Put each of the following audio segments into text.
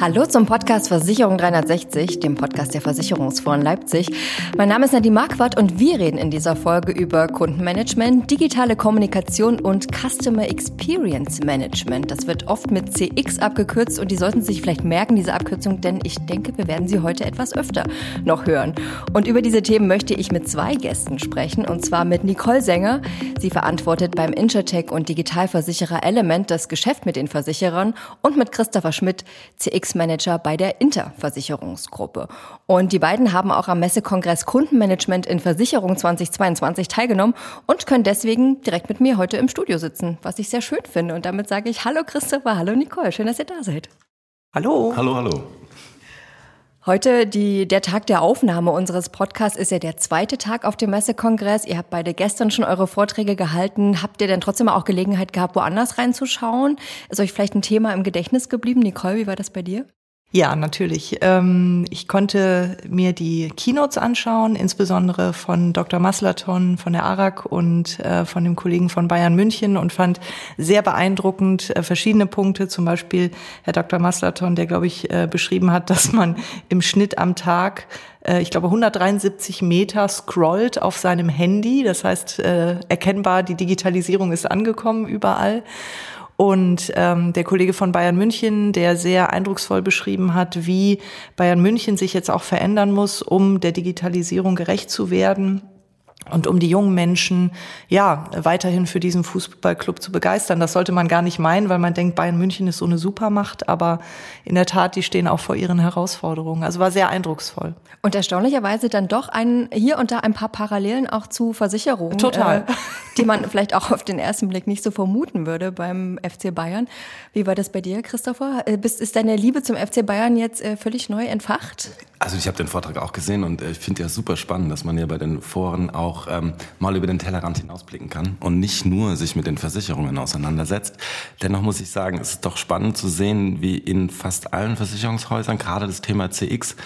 Hallo zum Podcast Versicherung 360, dem Podcast der Versicherungsfonds Leipzig. Mein Name ist Nadine Marquardt und wir reden in dieser Folge über Kundenmanagement, digitale Kommunikation und Customer Experience Management. Das wird oft mit CX abgekürzt und die sollten sich vielleicht merken, diese Abkürzung, denn ich denke, wir werden sie heute etwas öfter noch hören. Und über diese Themen möchte ich mit zwei Gästen sprechen, und zwar mit Nicole Sänger. Sie verantwortet beim Intertech und Digitalversicherer Element das Geschäft mit den Versicherern und mit Christopher Schmidt, CX Manager bei der Interversicherungsgruppe. Und die beiden haben auch am Messekongress Kundenmanagement in Versicherung 2022 teilgenommen und können deswegen direkt mit mir heute im Studio sitzen, was ich sehr schön finde. Und damit sage ich Hallo Christopher, hallo Nicole, schön, dass ihr da seid. Hallo. Hallo, hallo. Heute, die, der Tag der Aufnahme unseres Podcasts, ist ja der zweite Tag auf dem Messekongress. Ihr habt beide gestern schon eure Vorträge gehalten. Habt ihr denn trotzdem auch Gelegenheit gehabt, woanders reinzuschauen? Ist euch vielleicht ein Thema im Gedächtnis geblieben? Nicole, wie war das bei dir? Ja, natürlich. Ähm, ich konnte mir die Keynotes anschauen, insbesondere von Dr. Maslaton von der ARAG und äh, von dem Kollegen von Bayern München und fand sehr beeindruckend äh, verschiedene Punkte, zum Beispiel Herr Dr. Maslaton, der, glaube ich, äh, beschrieben hat, dass man im Schnitt am Tag ich glaube, 173 Meter scrollt auf seinem Handy. Das heißt, erkennbar, die Digitalisierung ist angekommen überall. Und ähm, der Kollege von Bayern München, der sehr eindrucksvoll beschrieben hat, wie Bayern München sich jetzt auch verändern muss, um der Digitalisierung gerecht zu werden und um die jungen Menschen ja weiterhin für diesen Fußballclub zu begeistern. Das sollte man gar nicht meinen, weil man denkt, Bayern München ist so eine Supermacht, aber in der Tat, die stehen auch vor ihren Herausforderungen. Also war sehr eindrucksvoll. Und erstaunlicherweise dann doch ein hier und da ein paar Parallelen auch zu Versicherungen, total, äh, die man vielleicht auch auf den ersten Blick nicht so vermuten würde beim FC Bayern. Wie war das bei dir, Christopher? Äh, bist, ist deine Liebe zum FC Bayern jetzt äh, völlig neu entfacht? Also ich habe den Vortrag auch gesehen und äh, ich finde ja super spannend, dass man ja bei den Foren auch ähm, mal über den Tellerrand hinausblicken kann und nicht nur sich mit den Versicherungen auseinandersetzt. Dennoch muss ich sagen, es ist doch spannend zu sehen, wie in fast allen Versicherungshäusern gerade das Thema CX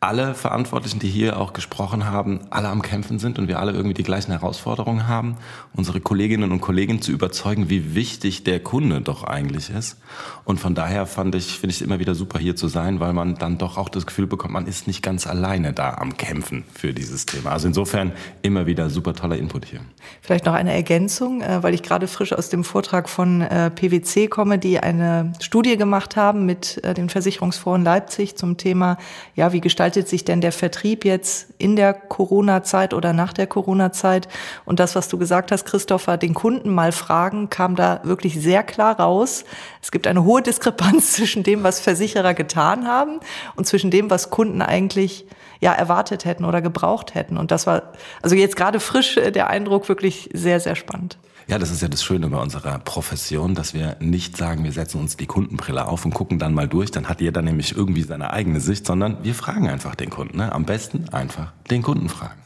alle Verantwortlichen, die hier auch gesprochen haben, alle am Kämpfen sind und wir alle irgendwie die gleichen Herausforderungen haben, unsere Kolleginnen und Kollegen zu überzeugen, wie wichtig der Kunde doch eigentlich ist. Und von daher fand ich, finde ich es immer wieder super hier zu sein, weil man dann doch auch das Gefühl bekommt, man ist nicht ganz alleine da am Kämpfen für dieses Thema. Also insofern immer wieder super toller Input hier. Vielleicht noch eine Ergänzung, äh, weil ich gerade frisch aus dem Vortrag von äh, PwC komme, die eine Studie gemacht haben mit äh, den Versicherungsfonds Leipzig zum Thema, ja, wie gestaltet gestaltet sich denn der Vertrieb jetzt in der Corona-Zeit oder nach der Corona-Zeit? Und das, was du gesagt hast, Christopher, den Kunden mal fragen, kam da wirklich sehr klar raus. Es gibt eine hohe Diskrepanz zwischen dem, was Versicherer getan haben und zwischen dem, was Kunden eigentlich ja erwartet hätten oder gebraucht hätten. Und das war also jetzt gerade frisch äh, der Eindruck wirklich sehr, sehr spannend. Ja, das ist ja das Schöne bei unserer Profession, dass wir nicht sagen, wir setzen uns die Kundenbrille auf und gucken dann mal durch, dann hat jeder nämlich irgendwie seine eigene Sicht, sondern wir fragen einfach den Kunden. Ne? Am besten einfach den Kunden fragen.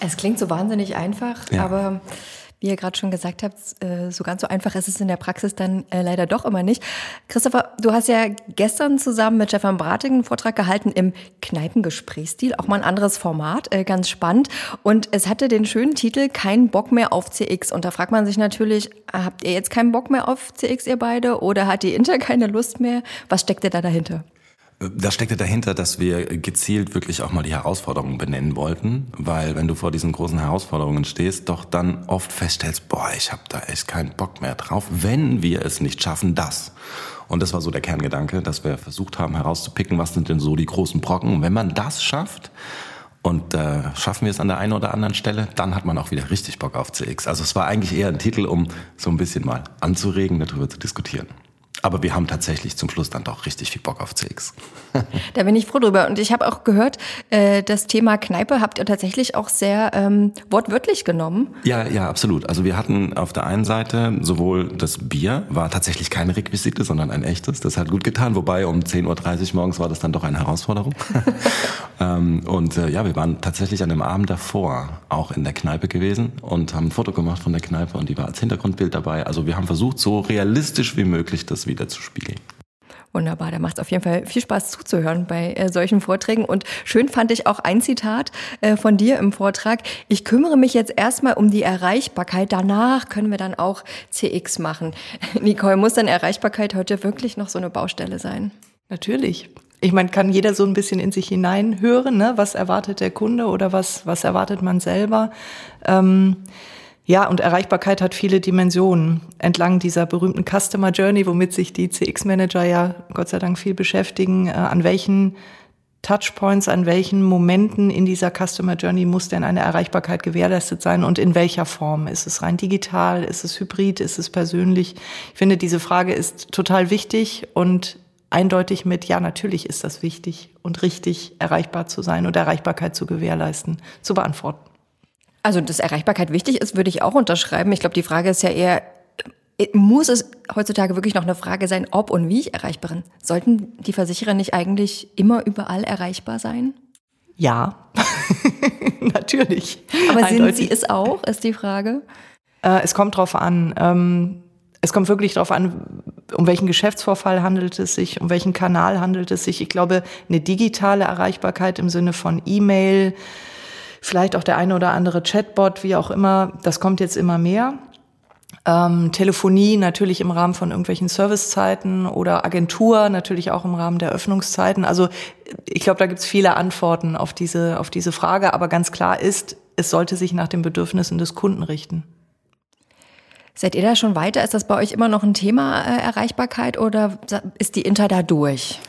Es klingt so wahnsinnig einfach, ja. aber wie ihr gerade schon gesagt habt, äh, so ganz so einfach ist es in der Praxis dann äh, leider doch immer nicht. Christopher, du hast ja gestern zusammen mit Stefan Brating einen Vortrag gehalten im Kneipengesprächsstil, auch mal ein anderes Format, äh, ganz spannend. Und es hatte den schönen Titel Kein Bock mehr auf CX. Und da fragt man sich natürlich, habt ihr jetzt keinen Bock mehr auf CX, ihr beide? Oder hat die Inter keine Lust mehr? Was steckt denn da dahinter? Da steckte dahinter, dass wir gezielt wirklich auch mal die Herausforderungen benennen wollten, weil wenn du vor diesen großen Herausforderungen stehst, doch dann oft feststellst, boah, ich habe da echt keinen Bock mehr drauf, wenn wir es nicht schaffen, das. Und das war so der Kerngedanke, dass wir versucht haben herauszupicken, was sind denn so die großen Brocken. Und wenn man das schafft, und äh, schaffen wir es an der einen oder anderen Stelle, dann hat man auch wieder richtig Bock auf CX. Also es war eigentlich eher ein Titel, um so ein bisschen mal anzuregen, darüber zu diskutieren. Aber wir haben tatsächlich zum Schluss dann doch richtig viel Bock auf CX. da bin ich froh drüber. Und ich habe auch gehört, äh, das Thema Kneipe habt ihr tatsächlich auch sehr ähm, wortwörtlich genommen. Ja, ja, absolut. Also wir hatten auf der einen Seite sowohl das Bier, war tatsächlich keine Requisite, sondern ein echtes. Das hat gut getan. Wobei um 10.30 Uhr morgens war das dann doch eine Herausforderung. ähm, und äh, ja, wir waren tatsächlich an dem Abend davor auch in der Kneipe gewesen und haben ein Foto gemacht von der Kneipe und die war als Hintergrundbild dabei. Also wir haben versucht, so realistisch wie möglich das wieder zu spiegeln. Wunderbar, da macht es auf jeden Fall viel Spaß zuzuhören bei äh, solchen Vorträgen. Und schön fand ich auch ein Zitat äh, von dir im Vortrag. Ich kümmere mich jetzt erstmal um die Erreichbarkeit. Danach können wir dann auch CX machen. Nicole, muss dann Erreichbarkeit heute wirklich noch so eine Baustelle sein? Natürlich. Ich meine, kann jeder so ein bisschen in sich hineinhören, ne? was erwartet der Kunde oder was, was erwartet man selber. Ähm, ja, und Erreichbarkeit hat viele Dimensionen entlang dieser berühmten Customer Journey, womit sich die CX-Manager ja Gott sei Dank viel beschäftigen. Äh, an welchen Touchpoints, an welchen Momenten in dieser Customer Journey muss denn eine Erreichbarkeit gewährleistet sein und in welcher Form? Ist es rein digital? Ist es hybrid? Ist es persönlich? Ich finde, diese Frage ist total wichtig und eindeutig mit, ja, natürlich ist das wichtig und richtig, erreichbar zu sein und Erreichbarkeit zu gewährleisten, zu beantworten. Also, dass Erreichbarkeit wichtig ist, würde ich auch unterschreiben. Ich glaube, die Frage ist ja eher, äh, muss es heutzutage wirklich noch eine Frage sein, ob und wie ich erreichbar bin? Sollten die Versicherer nicht eigentlich immer überall erreichbar sein? Ja, natürlich. Aber Eindeutig. sind sie es auch, ist die Frage? Äh, es kommt drauf an. Ähm, es kommt wirklich darauf an, um welchen Geschäftsvorfall handelt es sich, um welchen Kanal handelt es sich. Ich glaube, eine digitale Erreichbarkeit im Sinne von E-Mail, vielleicht auch der eine oder andere Chatbot, wie auch immer, das kommt jetzt immer mehr. Ähm, Telefonie natürlich im Rahmen von irgendwelchen Servicezeiten oder Agentur natürlich auch im Rahmen der Öffnungszeiten. Also ich glaube, da gibt es viele Antworten auf diese, auf diese Frage, aber ganz klar ist, es sollte sich nach den Bedürfnissen des Kunden richten. Seid ihr da schon weiter? Ist das bei euch immer noch ein Thema äh, Erreichbarkeit oder ist die Inter da durch?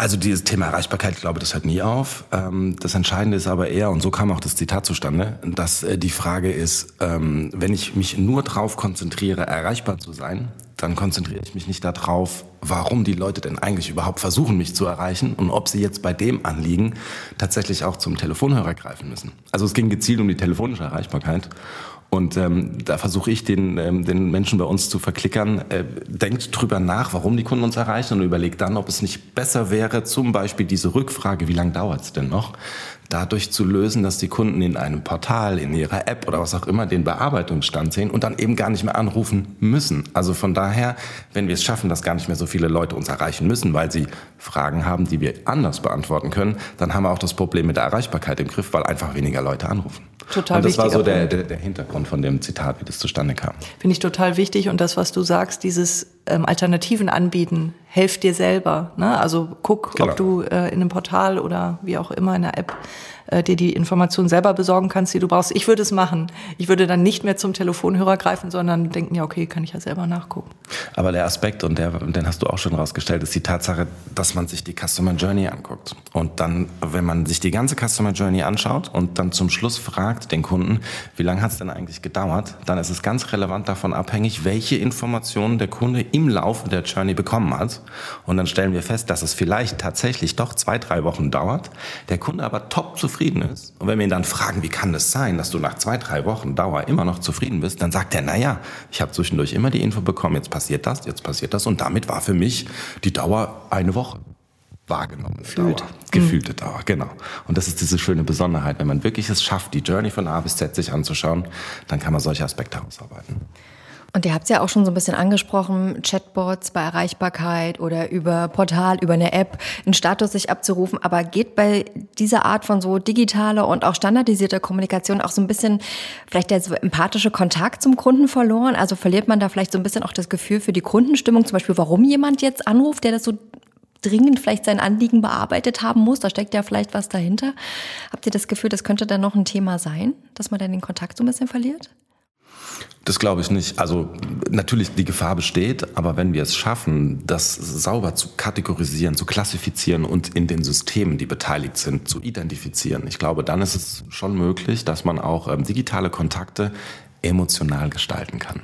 Also dieses Thema Erreichbarkeit, ich glaube, das hört nie auf. Ähm, das Entscheidende ist aber eher, und so kam auch das Zitat zustande, dass äh, die Frage ist, ähm, wenn ich mich nur darauf konzentriere, erreichbar zu sein, dann konzentriere ich mich nicht darauf, warum die Leute denn eigentlich überhaupt versuchen, mich zu erreichen und ob sie jetzt bei dem Anliegen tatsächlich auch zum Telefonhörer greifen müssen. Also es ging gezielt um die telefonische Erreichbarkeit. Und ähm, da versuche ich den, ähm, den Menschen bei uns zu verklickern, äh, denkt drüber nach, warum die Kunden uns erreichen und überlegt dann, ob es nicht besser wäre, zum Beispiel diese Rückfrage, wie lange dauert es denn noch, dadurch zu lösen, dass die Kunden in einem Portal, in ihrer App oder was auch immer den Bearbeitungsstand sehen und dann eben gar nicht mehr anrufen müssen. Also von daher, wenn wir es schaffen, dass gar nicht mehr so viele Leute uns erreichen müssen, weil sie Fragen haben, die wir anders beantworten können, dann haben wir auch das Problem mit der Erreichbarkeit im Griff, weil einfach weniger Leute anrufen. Total und das war so der, der, der Hintergrund von dem Zitat, wie das zustande kam. Finde ich total wichtig und das, was du sagst, dieses ähm, Alternativen anbieten, helf dir selber. Ne? Also guck, genau. ob du äh, in einem Portal oder wie auch immer in der App äh, dir die Informationen selber besorgen kannst, die du brauchst. Ich würde es machen. Ich würde dann nicht mehr zum Telefonhörer greifen, sondern denken, ja, okay, kann ich ja selber nachgucken. Aber der Aspekt, und der, den hast du auch schon rausgestellt, ist die Tatsache, dass man sich die Customer Journey anguckt. Und dann, wenn man sich die ganze Customer Journey anschaut und dann zum Schluss fragt den Kunden, wie lange hat es denn eigentlich gedauert, dann ist es ganz relevant davon abhängig, welche Informationen der Kunde im Laufe der Journey bekommen hat. Und dann stellen wir fest, dass es vielleicht tatsächlich doch zwei, drei Wochen dauert, der Kunde aber top zufrieden ist. Und wenn wir ihn dann fragen, wie kann das sein, dass du nach zwei, drei Wochen Dauer immer noch zufrieden bist, dann sagt er, naja, ich habe zwischendurch immer die Info bekommen, jetzt passiert das, jetzt passiert das. Und damit war für mich die Dauer eine Woche wahrgenommen. Gefühlt. Dauer. Gefühlte mhm. Dauer, genau. Und das ist diese schöne Besonderheit. Wenn man wirklich es schafft, die Journey von A bis Z sich anzuschauen, dann kann man solche Aspekte herausarbeiten. Und ihr habt es ja auch schon so ein bisschen angesprochen, Chatbots bei Erreichbarkeit oder über Portal, über eine App, einen Status sich abzurufen. Aber geht bei dieser Art von so digitaler und auch standardisierter Kommunikation auch so ein bisschen vielleicht der so empathische Kontakt zum Kunden verloren? Also verliert man da vielleicht so ein bisschen auch das Gefühl für die Kundenstimmung, zum Beispiel, warum jemand jetzt anruft, der das so dringend vielleicht sein Anliegen bearbeitet haben muss. Da steckt ja vielleicht was dahinter. Habt ihr das Gefühl, das könnte dann noch ein Thema sein, dass man dann den Kontakt so ein bisschen verliert? Das glaube ich nicht. Also natürlich die Gefahr besteht, aber wenn wir es schaffen, das sauber zu kategorisieren, zu klassifizieren und in den Systemen, die beteiligt sind, zu identifizieren, ich glaube, dann ist es schon möglich, dass man auch ähm, digitale Kontakte emotional gestalten kann.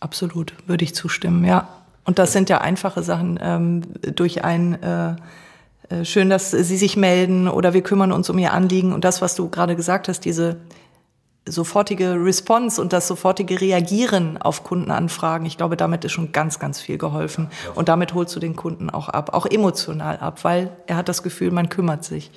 Absolut, würde ich zustimmen, ja. Und das sind ja einfache Sachen ähm, durch ein äh, äh schön, dass Sie sich melden oder wir kümmern uns um Ihr Anliegen und das, was du gerade gesagt hast, diese sofortige Response und das sofortige Reagieren auf Kundenanfragen, ich glaube, damit ist schon ganz, ganz viel geholfen. Und damit holst du den Kunden auch ab, auch emotional ab, weil er hat das Gefühl, man kümmert sich.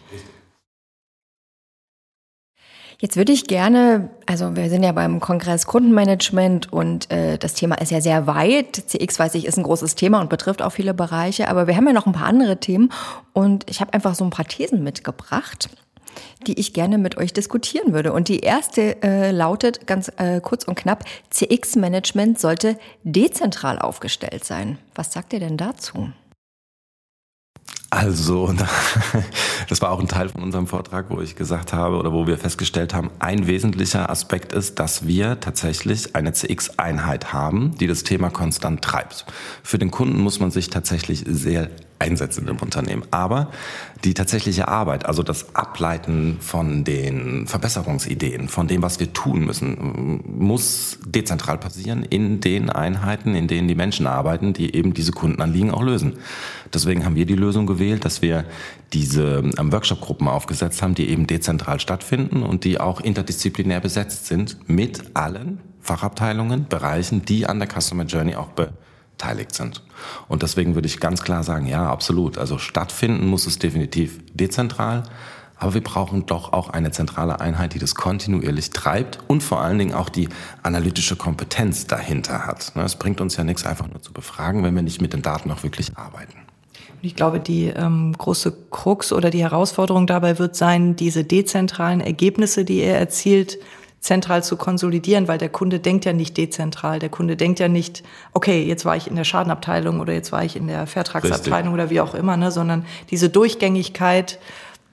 Jetzt würde ich gerne, also wir sind ja beim Kongress Kundenmanagement und äh, das Thema ist ja sehr weit. CX weiß ich ist ein großes Thema und betrifft auch viele Bereiche, aber wir haben ja noch ein paar andere Themen und ich habe einfach so ein paar Thesen mitgebracht die ich gerne mit euch diskutieren würde. Und die erste äh, lautet ganz äh, kurz und knapp, CX-Management sollte dezentral aufgestellt sein. Was sagt ihr denn dazu? Also, das war auch ein Teil von unserem Vortrag, wo ich gesagt habe oder wo wir festgestellt haben, ein wesentlicher Aspekt ist, dass wir tatsächlich eine CX-Einheit haben, die das Thema konstant treibt. Für den Kunden muss man sich tatsächlich sehr einsetzen im Unternehmen. Aber die tatsächliche Arbeit, also das Ableiten von den Verbesserungsideen, von dem, was wir tun müssen, muss dezentral passieren in den Einheiten, in denen die Menschen arbeiten, die eben diese Kundenanliegen auch lösen. Deswegen haben wir die Lösung gewählt, dass wir diese ähm, Workshop-Gruppen aufgesetzt haben, die eben dezentral stattfinden und die auch interdisziplinär besetzt sind mit allen Fachabteilungen, Bereichen, die an der Customer Journey auch beteiligt sind. Und deswegen würde ich ganz klar sagen, ja, absolut. Also stattfinden muss es definitiv dezentral. Aber wir brauchen doch auch eine zentrale Einheit, die das kontinuierlich treibt und vor allen Dingen auch die analytische Kompetenz dahinter hat. Ne, es bringt uns ja nichts, einfach nur zu befragen, wenn wir nicht mit den Daten auch wirklich arbeiten. Ich glaube, die ähm, große Krux oder die Herausforderung dabei wird sein, diese dezentralen Ergebnisse, die er erzielt, zentral zu konsolidieren, weil der Kunde denkt ja nicht dezentral. Der Kunde denkt ja nicht, okay, jetzt war ich in der Schadenabteilung oder jetzt war ich in der Vertragsabteilung Richtig. oder wie auch immer, ne, sondern diese Durchgängigkeit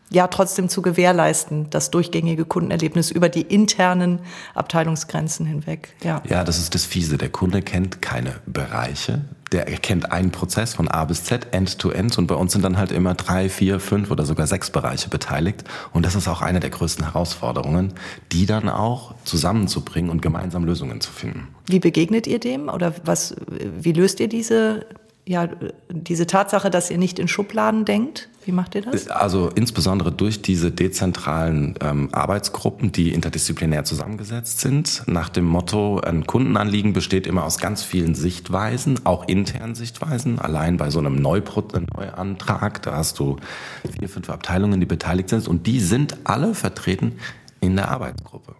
ja trotzdem zu gewährleisten, das durchgängige Kundenerlebnis über die internen Abteilungsgrenzen hinweg. Ja. ja, das ist das Fiese. Der Kunde kennt keine Bereiche. Der erkennt einen Prozess von A bis Z, End-to-End. Und bei uns sind dann halt immer drei, vier, fünf oder sogar sechs Bereiche beteiligt. Und das ist auch eine der größten Herausforderungen, die dann auch zusammenzubringen und gemeinsam Lösungen zu finden. Wie begegnet ihr dem? Oder was, wie löst ihr diese ja, diese Tatsache, dass ihr nicht in Schubladen denkt? Wie macht ihr das? Also insbesondere durch diese dezentralen ähm, Arbeitsgruppen, die interdisziplinär zusammengesetzt sind, nach dem Motto, ein Kundenanliegen besteht immer aus ganz vielen Sichtweisen, auch internen Sichtweisen. Allein bei so einem Neupro Neuantrag, da hast du vier, fünf Abteilungen, die beteiligt sind und die sind alle vertreten in der Arbeitsgruppe.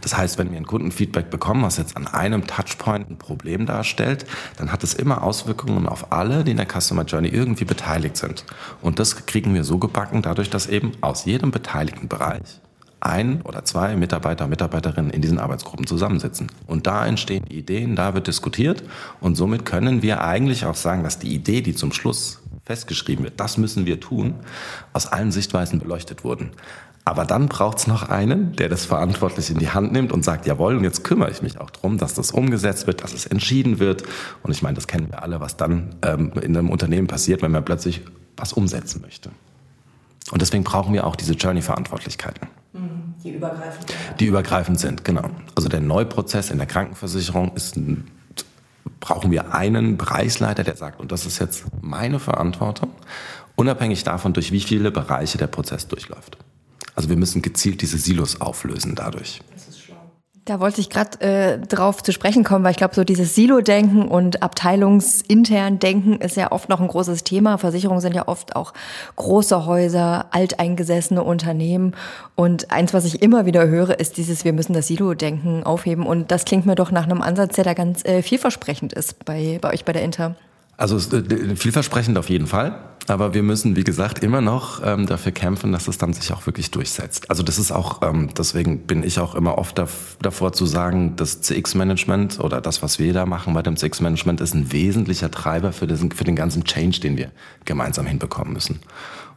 Das heißt, wenn wir ein Kundenfeedback bekommen, was jetzt an einem Touchpoint ein Problem darstellt, dann hat es immer Auswirkungen auf alle, die in der Customer Journey irgendwie beteiligt sind. Und das kriegen wir so gebacken, dadurch, dass eben aus jedem beteiligten Bereich ein oder zwei Mitarbeiter, Mitarbeiterinnen in diesen Arbeitsgruppen zusammensitzen. Und da entstehen Ideen, da wird diskutiert und somit können wir eigentlich auch sagen, dass die Idee, die zum Schluss festgeschrieben wird, das müssen wir tun, aus allen Sichtweisen beleuchtet wurden. Aber dann braucht's noch einen, der das verantwortlich in die Hand nimmt und sagt, jawohl, und jetzt kümmere ich mich auch drum, dass das umgesetzt wird, dass es entschieden wird. Und ich meine, das kennen wir alle, was dann ähm, in einem Unternehmen passiert, wenn man plötzlich was umsetzen möchte. Und deswegen brauchen wir auch diese Journey-Verantwortlichkeiten. Mhm, die übergreifend sind. Die übergreifend sind, genau. Also der Neuprozess in der Krankenversicherung ist ein brauchen wir einen Bereichsleiter, der sagt, und das ist jetzt meine Verantwortung, unabhängig davon, durch wie viele Bereiche der Prozess durchläuft. Also wir müssen gezielt diese Silos auflösen dadurch. Da wollte ich gerade äh, drauf zu sprechen kommen, weil ich glaube, so dieses Silo-Denken und abteilungsintern Denken ist ja oft noch ein großes Thema. Versicherungen sind ja oft auch große Häuser, alteingesessene Unternehmen. Und eins, was ich immer wieder höre, ist dieses, wir müssen das Silo-Denken aufheben. Und das klingt mir doch nach einem Ansatz, der da ganz äh, vielversprechend ist bei, bei euch bei der Inter. Also äh, vielversprechend auf jeden Fall. Aber wir müssen, wie gesagt, immer noch ähm, dafür kämpfen, dass es dann sich auch wirklich durchsetzt. Also das ist auch, ähm, deswegen bin ich auch immer oft davor zu sagen, das CX-Management oder das, was wir da machen bei dem CX-Management, ist ein wesentlicher Treiber für, diesen, für den ganzen Change, den wir gemeinsam hinbekommen müssen.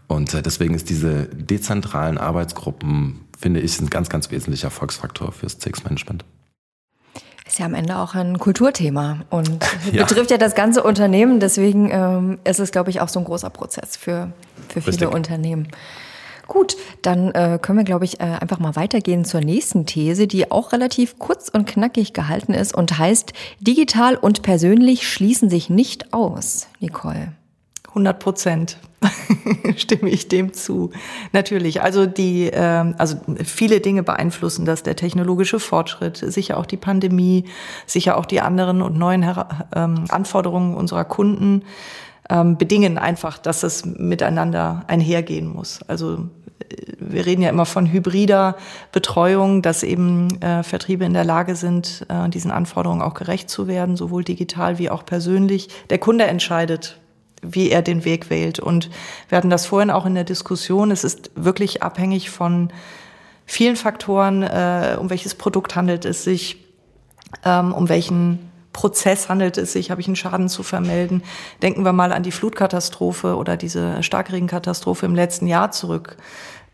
Und äh, deswegen ist diese dezentralen Arbeitsgruppen, finde ich, ein ganz, ganz wesentlicher Erfolgsfaktor fürs CX-Management. Ist ja am Ende auch ein Kulturthema und ja. betrifft ja das ganze Unternehmen. Deswegen ähm, ist es, glaube ich, auch so ein großer Prozess für, für viele Richtig. Unternehmen. Gut, dann äh, können wir, glaube ich, äh, einfach mal weitergehen zur nächsten These, die auch relativ kurz und knackig gehalten ist und heißt, digital und persönlich schließen sich nicht aus. Nicole. 100 Prozent stimme ich dem zu. Natürlich. Also die, äh, also viele Dinge beeinflussen das. Der technologische Fortschritt, sicher auch die Pandemie, sicher auch die anderen und neuen ähm, Anforderungen unserer Kunden ähm, bedingen einfach, dass es miteinander einhergehen muss. Also äh, wir reden ja immer von hybrider Betreuung, dass eben äh, Vertriebe in der Lage sind, äh, diesen Anforderungen auch gerecht zu werden, sowohl digital wie auch persönlich. Der Kunde entscheidet, wie er den Weg wählt. Und wir hatten das vorhin auch in der Diskussion. Es ist wirklich abhängig von vielen Faktoren, äh, um welches Produkt handelt es sich, ähm, um welchen Prozess handelt es sich, habe ich einen Schaden zu vermelden. Denken wir mal an die Flutkatastrophe oder diese Starkregenkatastrophe im letzten Jahr zurück.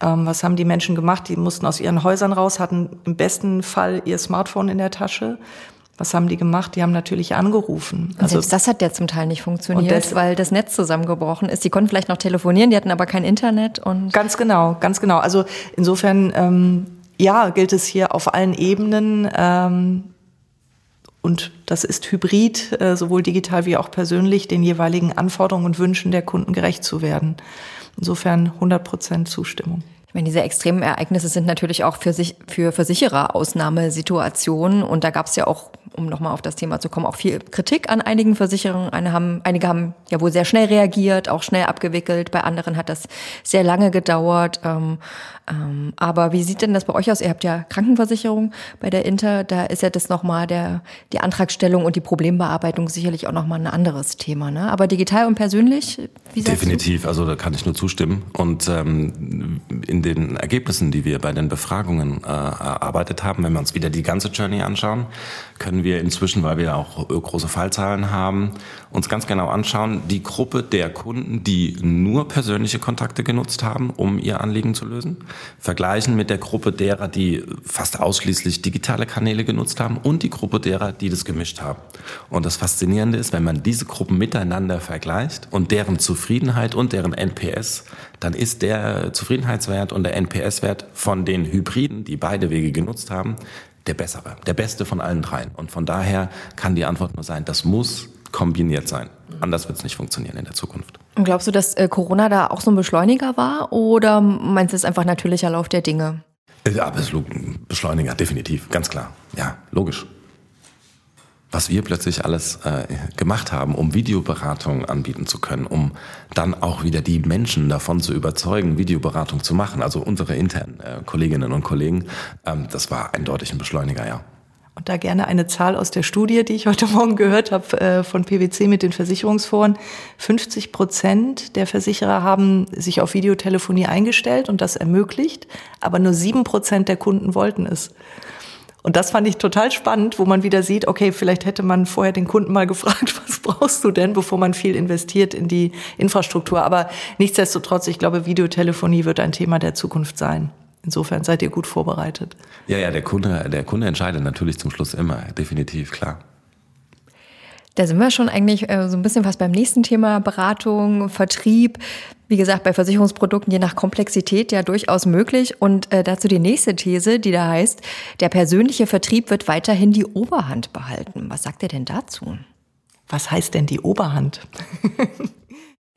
Ähm, was haben die Menschen gemacht? Die mussten aus ihren Häusern raus, hatten im besten Fall ihr Smartphone in der Tasche. Was haben die gemacht? Die haben natürlich angerufen. Also selbst das hat ja zum Teil nicht funktioniert, das, weil das Netz zusammengebrochen ist. Die konnten vielleicht noch telefonieren, die hatten aber kein Internet und ganz genau, ganz genau. Also insofern ähm, ja gilt es hier auf allen Ebenen ähm, und das ist hybrid, äh, sowohl digital wie auch persönlich, den jeweiligen Anforderungen und Wünschen der Kunden gerecht zu werden. Insofern 100 Prozent Zustimmung. Meine, diese extremen Ereignisse sind natürlich auch für, sich, für Versicherer Ausnahmesituationen. Und da gab es ja auch, um nochmal auf das Thema zu kommen, auch viel Kritik an einigen Versicherungen. Eine haben, einige haben ja wohl sehr schnell reagiert, auch schnell abgewickelt. Bei anderen hat das sehr lange gedauert. Ähm, ähm, aber wie sieht denn das bei euch aus? Ihr habt ja Krankenversicherung bei der Inter. Da ist ja das nochmal der, die Antragstellung und die Problembearbeitung sicherlich auch nochmal ein anderes Thema. Ne? Aber digital und persönlich, wie Definitiv, also da kann ich nur zustimmen. Und ähm, in den Ergebnissen, die wir bei den Befragungen äh, erarbeitet haben, wenn wir uns wieder die ganze Journey anschauen, können wir inzwischen, weil wir auch große Fallzahlen haben, uns ganz genau anschauen, die Gruppe der Kunden, die nur persönliche Kontakte genutzt haben, um ihr Anliegen zu lösen, vergleichen mit der Gruppe derer, die fast ausschließlich digitale Kanäle genutzt haben und die Gruppe derer, die das gemischt haben. Und das Faszinierende ist, wenn man diese Gruppen miteinander vergleicht und deren Zufriedenheit und deren NPS, dann ist der Zufriedenheitswert und der NPS-Wert von den Hybriden, die beide Wege genutzt haben, der bessere, der beste von allen dreien. Und von daher kann die Antwort nur sein, das muss kombiniert sein. Anders wird es nicht funktionieren in der Zukunft. Und glaubst du, dass äh, Corona da auch so ein Beschleuniger war oder meinst du, es ist einfach natürlicher Lauf der Dinge? Ja, Beschleuniger, definitiv, ganz klar. Ja, logisch was wir plötzlich alles äh, gemacht haben, um Videoberatung anbieten zu können, um dann auch wieder die Menschen davon zu überzeugen, Videoberatung zu machen, also unsere internen äh, Kolleginnen und Kollegen, ähm, das war eindeutig ein Beschleuniger, ja. Und da gerne eine Zahl aus der Studie, die ich heute Morgen gehört habe äh, von PwC mit den Versicherungsforen. 50 Prozent der Versicherer haben sich auf Videotelefonie eingestellt und das ermöglicht, aber nur sieben Prozent der Kunden wollten es. Und das fand ich total spannend, wo man wieder sieht, okay, vielleicht hätte man vorher den Kunden mal gefragt, was brauchst du denn, bevor man viel investiert in die Infrastruktur. Aber nichtsdestotrotz, ich glaube, Videotelefonie wird ein Thema der Zukunft sein. Insofern seid ihr gut vorbereitet. Ja, ja, der Kunde, der Kunde entscheidet natürlich zum Schluss immer, definitiv, klar. Da sind wir schon eigentlich äh, so ein bisschen fast beim nächsten Thema Beratung, Vertrieb. Wie gesagt, bei Versicherungsprodukten je nach Komplexität ja durchaus möglich. Und äh, dazu die nächste These, die da heißt, der persönliche Vertrieb wird weiterhin die Oberhand behalten. Was sagt ihr denn dazu? Was heißt denn die Oberhand?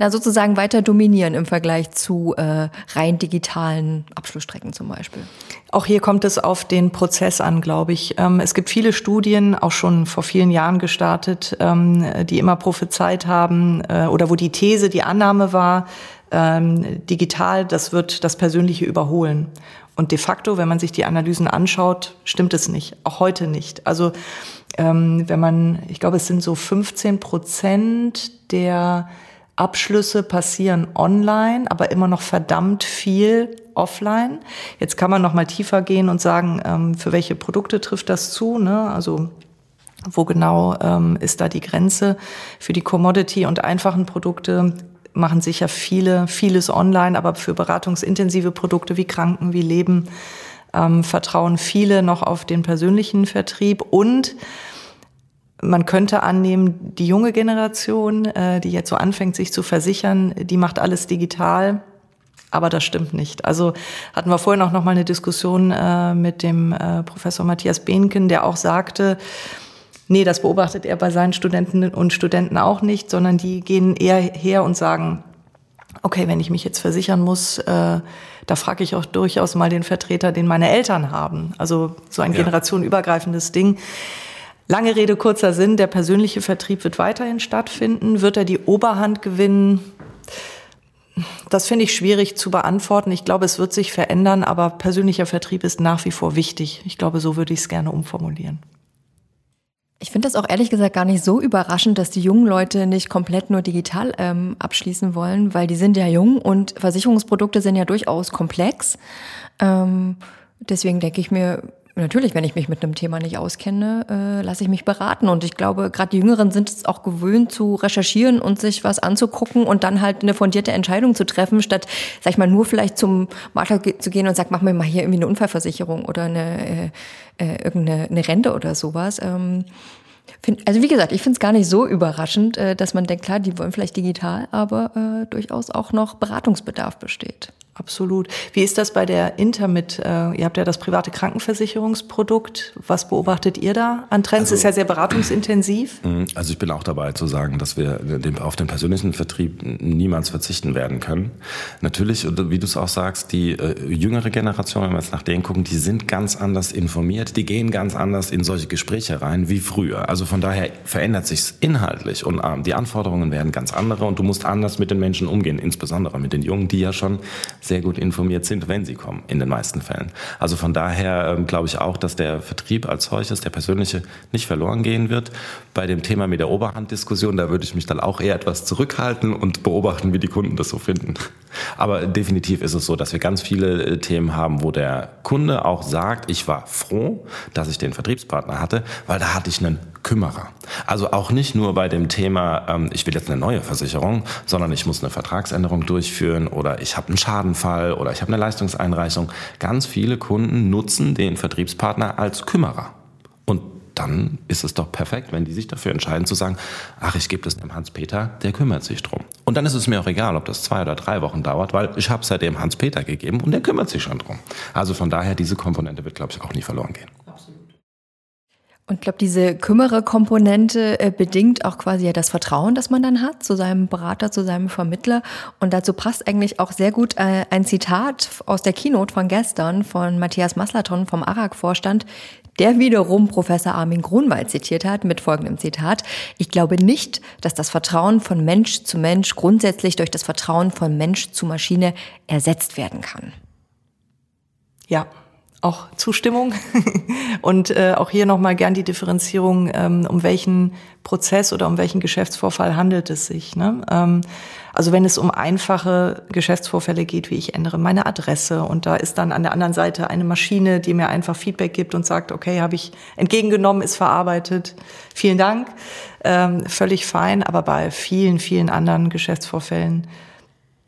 Na, sozusagen weiter dominieren im Vergleich zu äh, rein digitalen Abschlussstrecken zum Beispiel. Auch hier kommt es auf den Prozess an, glaube ich. Ähm, es gibt viele Studien, auch schon vor vielen Jahren gestartet, ähm, die immer prophezeit haben äh, oder wo die These, die Annahme war, ähm, digital, das wird das Persönliche überholen. Und de facto, wenn man sich die Analysen anschaut, stimmt es nicht. Auch heute nicht. Also ähm, wenn man, ich glaube, es sind so 15 Prozent der Abschlüsse passieren online, aber immer noch verdammt viel offline. Jetzt kann man noch mal tiefer gehen und sagen, ähm, für welche Produkte trifft das zu? Ne? Also wo genau ähm, ist da die Grenze? Für die Commodity und einfachen Produkte machen sicher viele vieles online, aber für beratungsintensive Produkte wie Kranken, wie Leben ähm, vertrauen viele noch auf den persönlichen Vertrieb und man könnte annehmen, die junge Generation, äh, die jetzt so anfängt, sich zu versichern, die macht alles digital. Aber das stimmt nicht. Also hatten wir vorhin auch noch mal eine Diskussion äh, mit dem äh, Professor Matthias Behnken, der auch sagte, nee, das beobachtet er bei seinen Studenten und Studenten auch nicht, sondern die gehen eher her und sagen, okay, wenn ich mich jetzt versichern muss, äh, da frage ich auch durchaus mal den Vertreter, den meine Eltern haben. Also so ein ja. generationenübergreifendes Ding. Lange Rede, kurzer Sinn, der persönliche Vertrieb wird weiterhin stattfinden. Wird er die Oberhand gewinnen? Das finde ich schwierig zu beantworten. Ich glaube, es wird sich verändern, aber persönlicher Vertrieb ist nach wie vor wichtig. Ich glaube, so würde ich es gerne umformulieren. Ich finde das auch ehrlich gesagt gar nicht so überraschend, dass die jungen Leute nicht komplett nur digital ähm, abschließen wollen, weil die sind ja jung und Versicherungsprodukte sind ja durchaus komplex. Ähm, deswegen denke ich mir, Natürlich, wenn ich mich mit einem Thema nicht auskenne, äh, lasse ich mich beraten. Und ich glaube, gerade die Jüngeren sind es auch gewöhnt zu recherchieren und sich was anzugucken und dann halt eine fundierte Entscheidung zu treffen, statt, sag ich mal, nur vielleicht zum Makler zu gehen und sagen, mach mir mal hier irgendwie eine Unfallversicherung oder eine, äh, äh, irgendeine eine Rente oder sowas. Ähm, Find, also wie gesagt, ich finde es gar nicht so überraschend, äh, dass man denkt, klar, die wollen vielleicht digital, aber äh, durchaus auch noch Beratungsbedarf besteht. Absolut. Wie ist das bei der Intermit? Äh, ihr habt ja das private Krankenversicherungsprodukt. Was beobachtet ihr da an Trends? Also, ist ja sehr beratungsintensiv. Mhm. Also ich bin auch dabei zu sagen, dass wir auf den persönlichen Vertrieb niemals verzichten werden können. Natürlich, wie du es auch sagst, die äh, jüngere Generation, wenn wir jetzt nach denen gucken, die sind ganz anders informiert, die gehen ganz anders in solche Gespräche rein wie früher. Also von daher verändert sich's inhaltlich und äh, die Anforderungen werden ganz andere und du musst anders mit den Menschen umgehen, insbesondere mit den Jungen, die ja schon sehr gut informiert sind, wenn sie kommen, in den meisten Fällen. Also von daher ähm, glaube ich auch, dass der Vertrieb als solches, der persönliche, nicht verloren gehen wird. Bei dem Thema mit der Oberhanddiskussion, da würde ich mich dann auch eher etwas zurückhalten und beobachten, wie die Kunden das so finden. Aber definitiv ist es so, dass wir ganz viele äh, Themen haben, wo der Kunde auch sagt, ich war froh, dass ich den Vertriebspartner hatte, weil da hatte ich einen Kümmerer. Also auch nicht nur bei dem Thema, ähm, ich will jetzt eine neue Versicherung, sondern ich muss eine Vertragsänderung durchführen oder ich habe einen Schadenfall oder ich habe eine Leistungseinreichung. Ganz viele Kunden nutzen den Vertriebspartner als Kümmerer. Und dann ist es doch perfekt, wenn die sich dafür entscheiden zu sagen, ach, ich gebe das dem Hans-Peter, der kümmert sich drum. Und dann ist es mir auch egal, ob das zwei oder drei Wochen dauert, weil ich habe es ja dem Hans-Peter gegeben und der kümmert sich schon drum. Also von daher, diese Komponente wird, glaube ich, auch nie verloren gehen. Und ich glaube, diese Kümmerer-Komponente äh, bedingt auch quasi ja das Vertrauen, das man dann hat zu seinem Berater, zu seinem Vermittler. Und dazu passt eigentlich auch sehr gut äh, ein Zitat aus der Keynote von gestern von Matthias Maslaton vom ARAG-Vorstand, der wiederum Professor Armin Grunwald zitiert hat mit folgendem Zitat. Ich glaube nicht, dass das Vertrauen von Mensch zu Mensch grundsätzlich durch das Vertrauen von Mensch zu Maschine ersetzt werden kann. Ja, auch Zustimmung und äh, auch hier nochmal gern die Differenzierung, ähm, um welchen Prozess oder um welchen Geschäftsvorfall handelt es sich. Ne? Ähm, also wenn es um einfache Geschäftsvorfälle geht, wie ich ändere meine Adresse und da ist dann an der anderen Seite eine Maschine, die mir einfach Feedback gibt und sagt, okay, habe ich entgegengenommen, ist verarbeitet, vielen Dank, ähm, völlig fein, aber bei vielen, vielen anderen Geschäftsvorfällen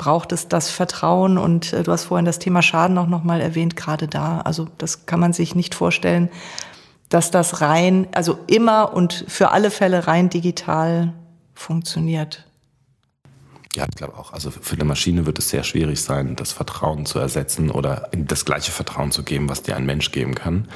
braucht es das Vertrauen und äh, du hast vorhin das Thema Schaden auch noch mal erwähnt, gerade da. Also das kann man sich nicht vorstellen, dass das rein, also immer und für alle Fälle rein digital funktioniert. Ja, ich glaube auch. Also für eine Maschine wird es sehr schwierig sein, das Vertrauen zu ersetzen oder das gleiche Vertrauen zu geben, was dir ein Mensch geben kann.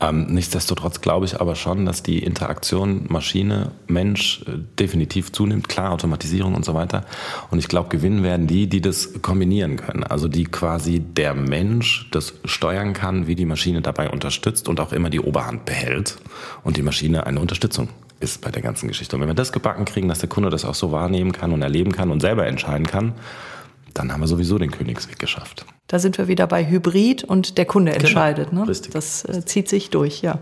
Ähm, nichtsdestotrotz glaube ich aber schon, dass die Interaktion Maschine, Mensch äh, definitiv zunimmt. Klar, Automatisierung und so weiter. Und ich glaube, gewinnen werden die, die das kombinieren können. Also die quasi der Mensch das steuern kann, wie die Maschine dabei unterstützt und auch immer die Oberhand behält und die Maschine eine Unterstützung ist bei der ganzen Geschichte. Und wenn wir das gebacken kriegen, dass der Kunde das auch so wahrnehmen kann und erleben kann und selber entscheiden kann, dann haben wir sowieso den Königsweg geschafft. Da sind wir wieder bei Hybrid und der Kunde genau. entscheidet. Ne? Richtig. Das äh, zieht sich durch, ja.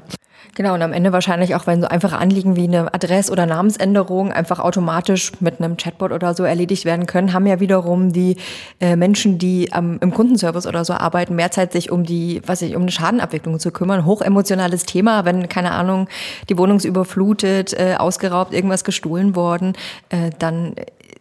Genau, und am Ende wahrscheinlich auch, wenn so einfache Anliegen wie eine Adress- oder Namensänderung einfach automatisch mit einem Chatbot oder so erledigt werden können, haben ja wiederum die äh, Menschen, die ähm, im Kundenservice oder so arbeiten, mehr Zeit, sich um die, was ich, um eine Schadenabwicklung zu kümmern. Hochemotionales Thema, wenn, keine Ahnung, die Wohnung ist überflutet, äh, ausgeraubt, irgendwas gestohlen worden, äh, dann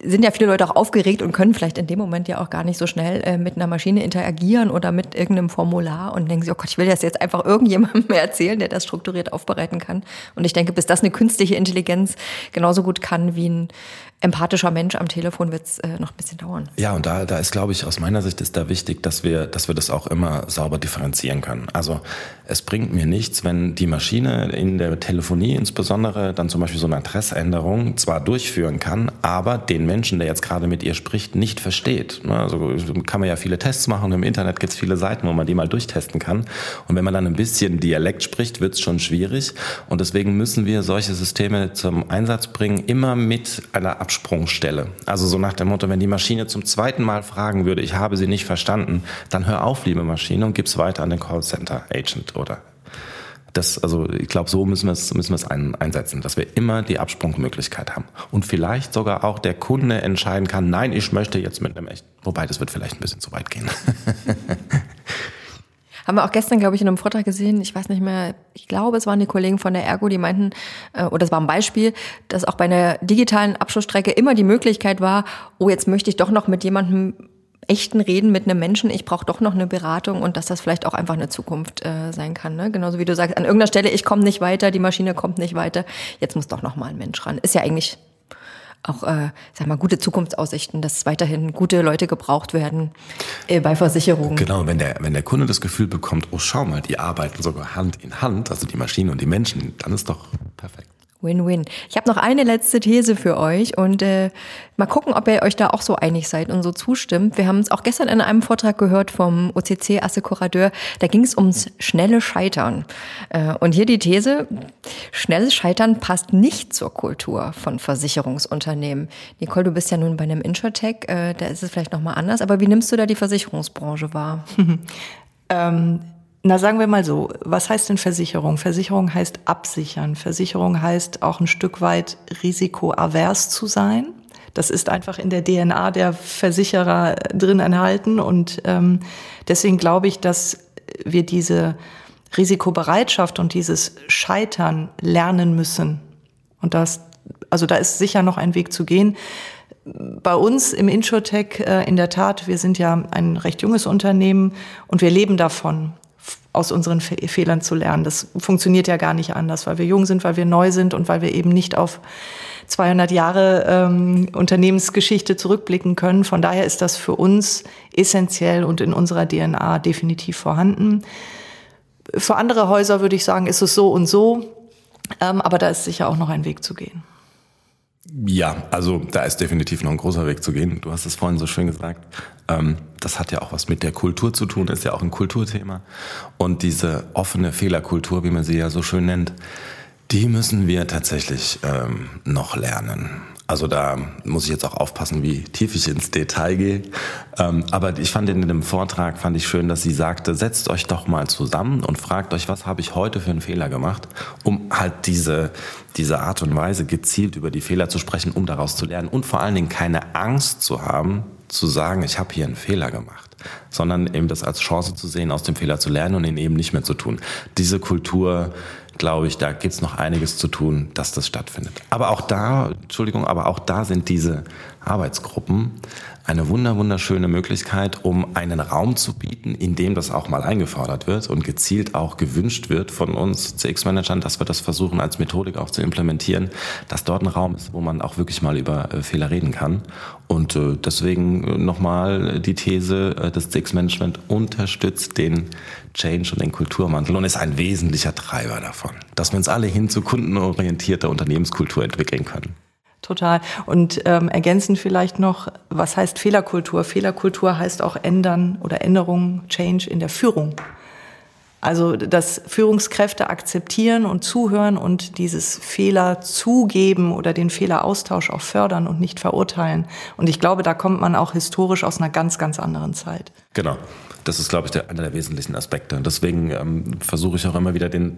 sind ja viele Leute auch aufgeregt und können vielleicht in dem Moment ja auch gar nicht so schnell äh, mit einer Maschine interagieren oder mit irgendeinem Formular und denken sie, oh Gott, ich will das jetzt einfach irgendjemandem erzählen, der das strukturiert aufbereiten kann. Und ich denke, bis das eine künstliche Intelligenz genauso gut kann wie ein empathischer Mensch am Telefon wird es äh, noch ein bisschen dauern. Ja, und da, da ist, glaube ich, aus meiner Sicht ist da wichtig, dass wir, dass wir das auch immer sauber differenzieren können. Also es bringt mir nichts, wenn die Maschine in der Telefonie insbesondere dann zum Beispiel so eine Adressänderung zwar durchführen kann, aber den Menschen, der jetzt gerade mit ihr spricht, nicht versteht. Ne, also kann man ja viele Tests machen. Im Internet gibt es viele Seiten, wo man die mal durchtesten kann. Und wenn man dann ein bisschen Dialekt spricht, wird es schon schwierig. Und deswegen müssen wir solche Systeme zum Einsatz bringen, immer mit einer Absprungstelle. Also so nach dem Motto, wenn die Maschine zum zweiten Mal fragen würde, ich habe sie nicht verstanden, dann hör auf, liebe Maschine, und gib's weiter an den Callcenter Agent oder das, also ich glaube, so müssen wir es müssen wir es ein, einsetzen, dass wir immer die Absprungmöglichkeit haben und vielleicht sogar auch der Kunde entscheiden kann, nein, ich möchte jetzt mit einem echt, wobei das wird vielleicht ein bisschen zu weit gehen. Haben wir auch gestern, glaube ich, in einem Vortrag gesehen, ich weiß nicht mehr, ich glaube, es waren die Kollegen von der Ergo, die meinten, äh, oder es war ein Beispiel, dass auch bei einer digitalen Abschlussstrecke immer die Möglichkeit war, oh, jetzt möchte ich doch noch mit jemandem echten Reden mit einem Menschen, ich brauche doch noch eine Beratung und dass das vielleicht auch einfach eine Zukunft äh, sein kann. Ne? Genauso wie du sagst, an irgendeiner Stelle, ich komme nicht weiter, die Maschine kommt nicht weiter, jetzt muss doch noch mal ein Mensch ran. Ist ja eigentlich auch, äh, sag mal, gute Zukunftsaussichten, dass weiterhin gute Leute gebraucht werden äh, bei Versicherungen. Genau, wenn der, wenn der Kunde das Gefühl bekommt, oh schau mal, die arbeiten sogar Hand in Hand, also die Maschine und die Menschen, dann ist doch perfekt. Win-win. Ich habe noch eine letzte These für euch und äh, mal gucken, ob ihr euch da auch so einig seid und so zustimmt. Wir haben es auch gestern in einem Vortrag gehört vom OCC Assekurateur. Da ging es ums schnelle Scheitern. Äh, und hier die These, schnelles Scheitern passt nicht zur Kultur von Versicherungsunternehmen. Nicole, du bist ja nun bei einem Insurtech, äh, da ist es vielleicht nochmal anders. Aber wie nimmst du da die Versicherungsbranche wahr? ähm na, sagen wir mal so, was heißt denn Versicherung? Versicherung heißt absichern. Versicherung heißt auch ein Stück weit risikoavers zu sein. Das ist einfach in der DNA der Versicherer drin enthalten. Und ähm, deswegen glaube ich, dass wir diese Risikobereitschaft und dieses Scheitern lernen müssen. Und das, also da ist sicher noch ein Weg zu gehen. Bei uns im Insurtech äh, in der Tat, wir sind ja ein recht junges Unternehmen und wir leben davon aus unseren Fehlern zu lernen. Das funktioniert ja gar nicht anders, weil wir jung sind, weil wir neu sind und weil wir eben nicht auf 200 Jahre ähm, Unternehmensgeschichte zurückblicken können. Von daher ist das für uns essentiell und in unserer DNA definitiv vorhanden. Für andere Häuser würde ich sagen, ist es so und so, ähm, aber da ist sicher auch noch ein Weg zu gehen. Ja, also da ist definitiv noch ein großer Weg zu gehen. Du hast es vorhin so schön gesagt. Ähm, das hat ja auch was mit der Kultur zu tun, ist ja auch ein Kulturthema. Und diese offene Fehlerkultur, wie man sie ja so schön nennt, die müssen wir tatsächlich ähm, noch lernen. Also da muss ich jetzt auch aufpassen, wie tief ich ins Detail gehe. Ähm, aber ich fand in dem Vortrag, fand ich schön, dass sie sagte, setzt euch doch mal zusammen und fragt euch, was habe ich heute für einen Fehler gemacht, um halt diese, diese Art und Weise gezielt über die Fehler zu sprechen, um daraus zu lernen und vor allen Dingen keine Angst zu haben, zu sagen, ich habe hier einen Fehler gemacht, sondern eben das als Chance zu sehen, aus dem Fehler zu lernen und ihn eben nicht mehr zu tun. Diese Kultur, glaube ich, da gibt's noch einiges zu tun, dass das stattfindet. Aber auch da, Entschuldigung, aber auch da sind diese Arbeitsgruppen eine wunder wunderschöne Möglichkeit, um einen Raum zu bieten, in dem das auch mal eingefordert wird und gezielt auch gewünscht wird von uns CX-Managern, dass wir das versuchen als Methodik auch zu implementieren, dass dort ein Raum ist, wo man auch wirklich mal über äh, Fehler reden kann. Und äh, deswegen äh, nochmal die These, äh, das CX-Management unterstützt den Change und den Kulturwandel und ist ein wesentlicher Treiber davon, dass wir uns alle hin zu kundenorientierter Unternehmenskultur entwickeln können. Total. Und ähm, ergänzend vielleicht noch, was heißt Fehlerkultur? Fehlerkultur heißt auch ändern oder Änderung, Change in der Führung. Also, dass Führungskräfte akzeptieren und zuhören und dieses Fehler zugeben oder den Fehleraustausch auch fördern und nicht verurteilen. Und ich glaube, da kommt man auch historisch aus einer ganz, ganz anderen Zeit. Genau. Das ist, glaube ich, der, einer der wesentlichen Aspekte. Deswegen ähm, versuche ich auch immer wieder den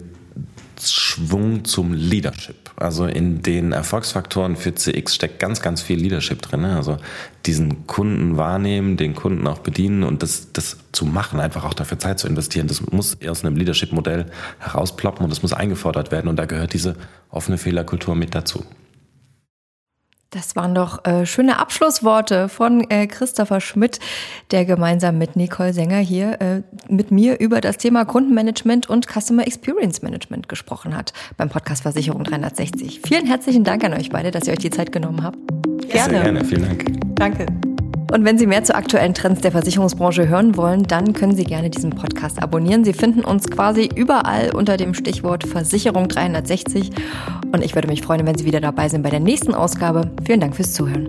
Schwung zum Leadership. Also in den Erfolgsfaktoren für CX steckt ganz, ganz viel Leadership drin. Ne? Also diesen Kunden wahrnehmen, den Kunden auch bedienen und das, das zu machen, einfach auch dafür Zeit zu investieren. Das muss aus einem Leadership-Modell herausploppen und das muss eingefordert werden und da gehört diese offene Fehlerkultur mit dazu. Das waren doch äh, schöne Abschlussworte von äh, Christopher Schmidt, der gemeinsam mit Nicole Sänger hier äh, mit mir über das Thema Kundenmanagement und Customer Experience Management gesprochen hat beim Podcast Versicherung 360. Vielen herzlichen Dank an euch beide, dass ihr euch die Zeit genommen habt. Gerne. Sehr gerne, vielen Dank. Danke. Und wenn Sie mehr zu aktuellen Trends der Versicherungsbranche hören wollen, dann können Sie gerne diesen Podcast abonnieren. Sie finden uns quasi überall unter dem Stichwort Versicherung 360. Und ich würde mich freuen, wenn Sie wieder dabei sind bei der nächsten Ausgabe. Vielen Dank fürs Zuhören.